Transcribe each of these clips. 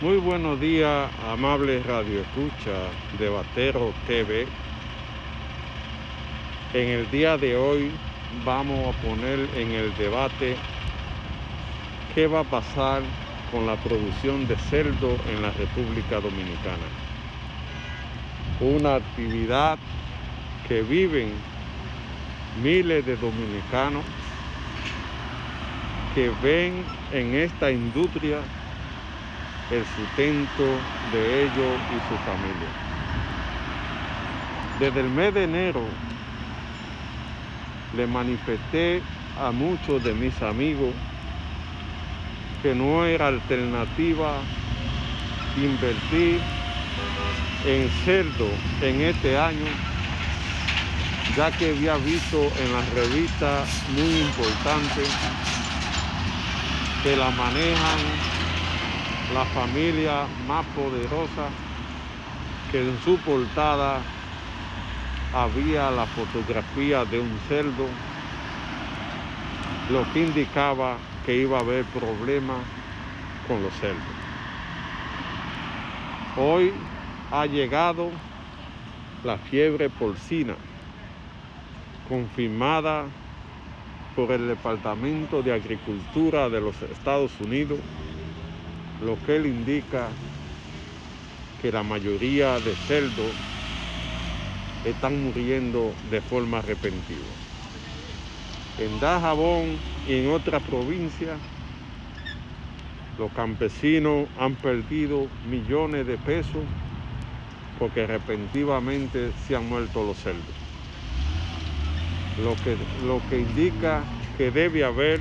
Muy buenos días, amables Radio Escucha de Batero TV. En el día de hoy vamos a poner en el debate qué va a pasar con la producción de cerdo en la República Dominicana. Una actividad que viven miles de dominicanos que ven en esta industria el sustento de ellos y su familia. Desde el mes de enero le manifesté a muchos de mis amigos que no era alternativa invertir en cerdo en este año, ya que había visto en las revistas muy importantes que la manejan la familia más poderosa que en su portada había la fotografía de un cerdo, lo que indicaba que iba a haber problemas con los cerdos. Hoy ha llegado la fiebre porcina, confirmada por el Departamento de Agricultura de los Estados Unidos, lo que él indica que la mayoría de cerdos están muriendo de forma repentina. En Dajabón y en otras provincias, los campesinos han perdido millones de pesos porque repentinamente se han muerto los cerdos. Lo que, lo que indica que debe haber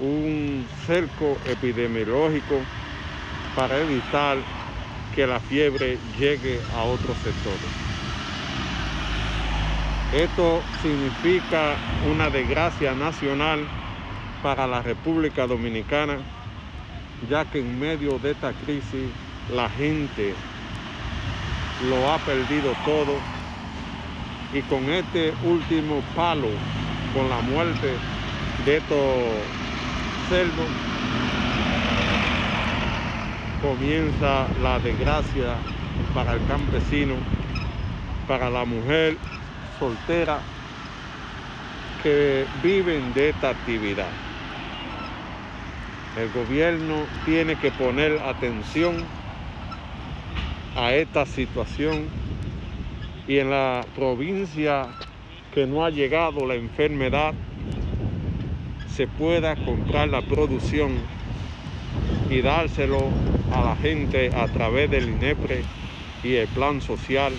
un cerco epidemiológico para evitar que la fiebre llegue a otros sectores. Esto significa una desgracia nacional para la República Dominicana, ya que en medio de esta crisis la gente lo ha perdido todo y con este último palo, con la muerte de estos cerdos, comienza la desgracia para el campesino, para la mujer solteras que viven de esta actividad. El gobierno tiene que poner atención a esta situación y en la provincia que no ha llegado la enfermedad se pueda comprar la producción y dárselo a la gente a través del INEPRE y el plan social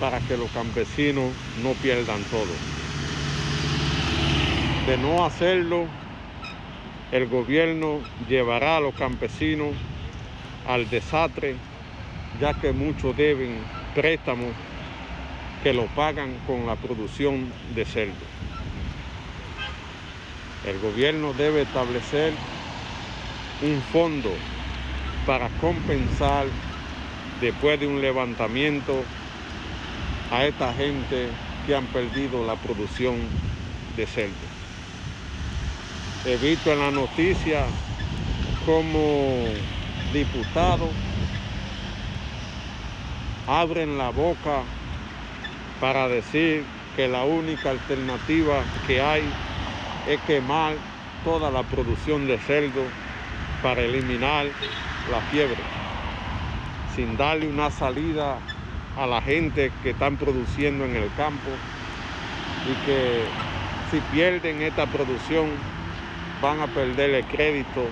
para que los campesinos no pierdan todo. De no hacerlo, el gobierno llevará a los campesinos al desastre, ya que muchos deben préstamos que lo pagan con la producción de cerdo. El gobierno debe establecer un fondo para compensar después de un levantamiento a esta gente que han perdido la producción de cerdo. He visto en la noticia como diputados abren la boca para decir que la única alternativa que hay es quemar toda la producción de cerdo para eliminar la fiebre, sin darle una salida a la gente que están produciendo en el campo y que si pierden esta producción van a perder el crédito,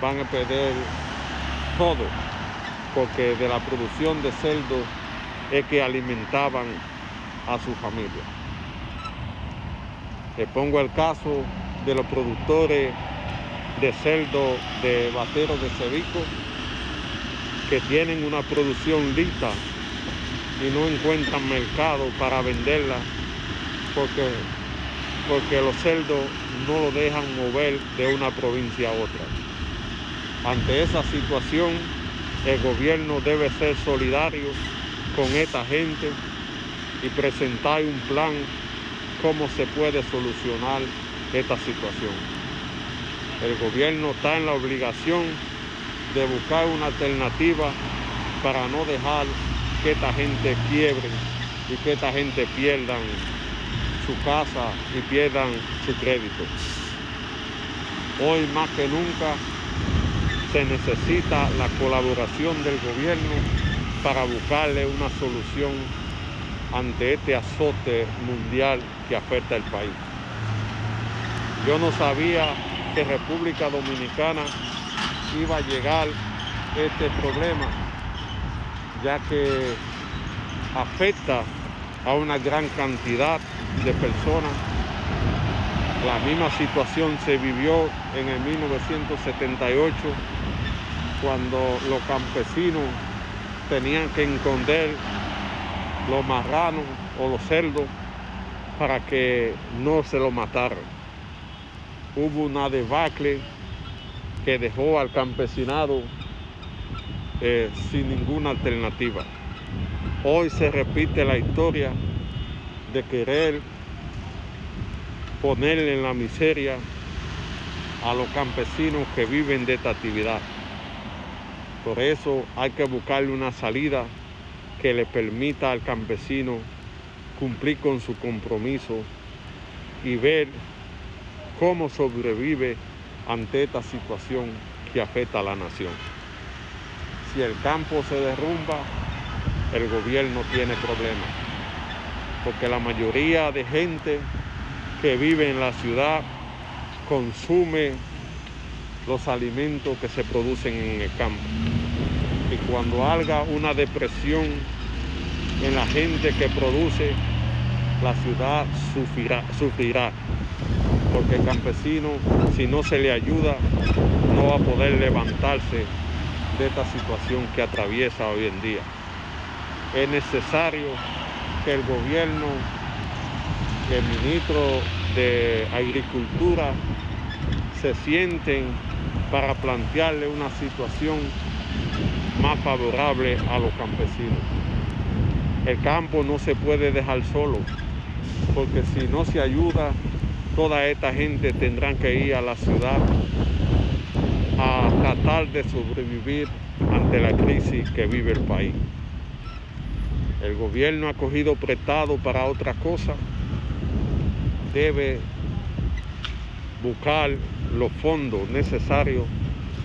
van a perder todo, porque de la producción de cerdo es que alimentaban a su familia. Le pongo el caso de los productores de cerdo de batero de cevico que tienen una producción lista y no encuentran mercado para venderla porque, porque los cerdos no lo dejan mover de una provincia a otra. Ante esa situación, el gobierno debe ser solidario con esta gente y presentar un plan cómo se puede solucionar esta situación. El gobierno está en la obligación de buscar una alternativa para no dejar que esta gente quiebre y que esta gente pierdan su casa y pierdan su crédito. Hoy más que nunca se necesita la colaboración del gobierno para buscarle una solución ante este azote mundial que afecta al país. Yo no sabía que República Dominicana iba a llegar este problema, ya que afecta a una gran cantidad de personas. La misma situación se vivió en el 1978, cuando los campesinos tenían que esconder los marranos o los cerdos para que no se lo mataran. Hubo una debacle que dejó al campesinado eh, sin ninguna alternativa. Hoy se repite la historia de querer ponerle en la miseria a los campesinos que viven de esta actividad. Por eso hay que buscarle una salida que le permita al campesino cumplir con su compromiso y ver cómo sobrevive ante esta situación que afecta a la nación. Si el campo se derrumba, el gobierno tiene problemas, porque la mayoría de gente que vive en la ciudad consume los alimentos que se producen en el campo. Y cuando haga una depresión en la gente que produce, la ciudad sufrirá, sufrirá. Porque el campesino, si no se le ayuda, no va a poder levantarse de esta situación que atraviesa hoy en día es necesario que el gobierno, el ministro de Agricultura se sienten para plantearle una situación más favorable a los campesinos. El campo no se puede dejar solo, porque si no se ayuda, toda esta gente tendrá que ir a la ciudad a tratar de sobrevivir ante la crisis que vive el país el gobierno ha cogido prestado para otra cosa, debe buscar los fondos necesarios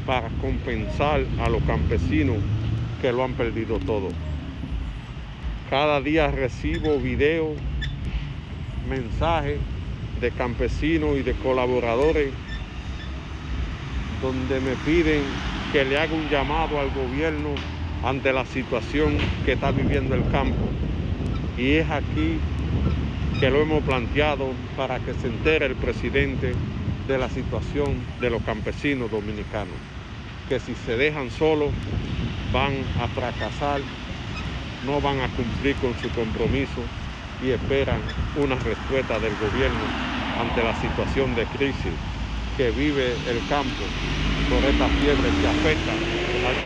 para compensar a los campesinos que lo han perdido todo. Cada día recibo videos, mensajes de campesinos y de colaboradores donde me piden que le haga un llamado al gobierno ante la situación que está viviendo el campo. Y es aquí que lo hemos planteado para que se entere el presidente de la situación de los campesinos dominicanos, que si se dejan solos van a fracasar, no van a cumplir con su compromiso y esperan una respuesta del gobierno ante la situación de crisis que vive el campo por esta fiebre que afecta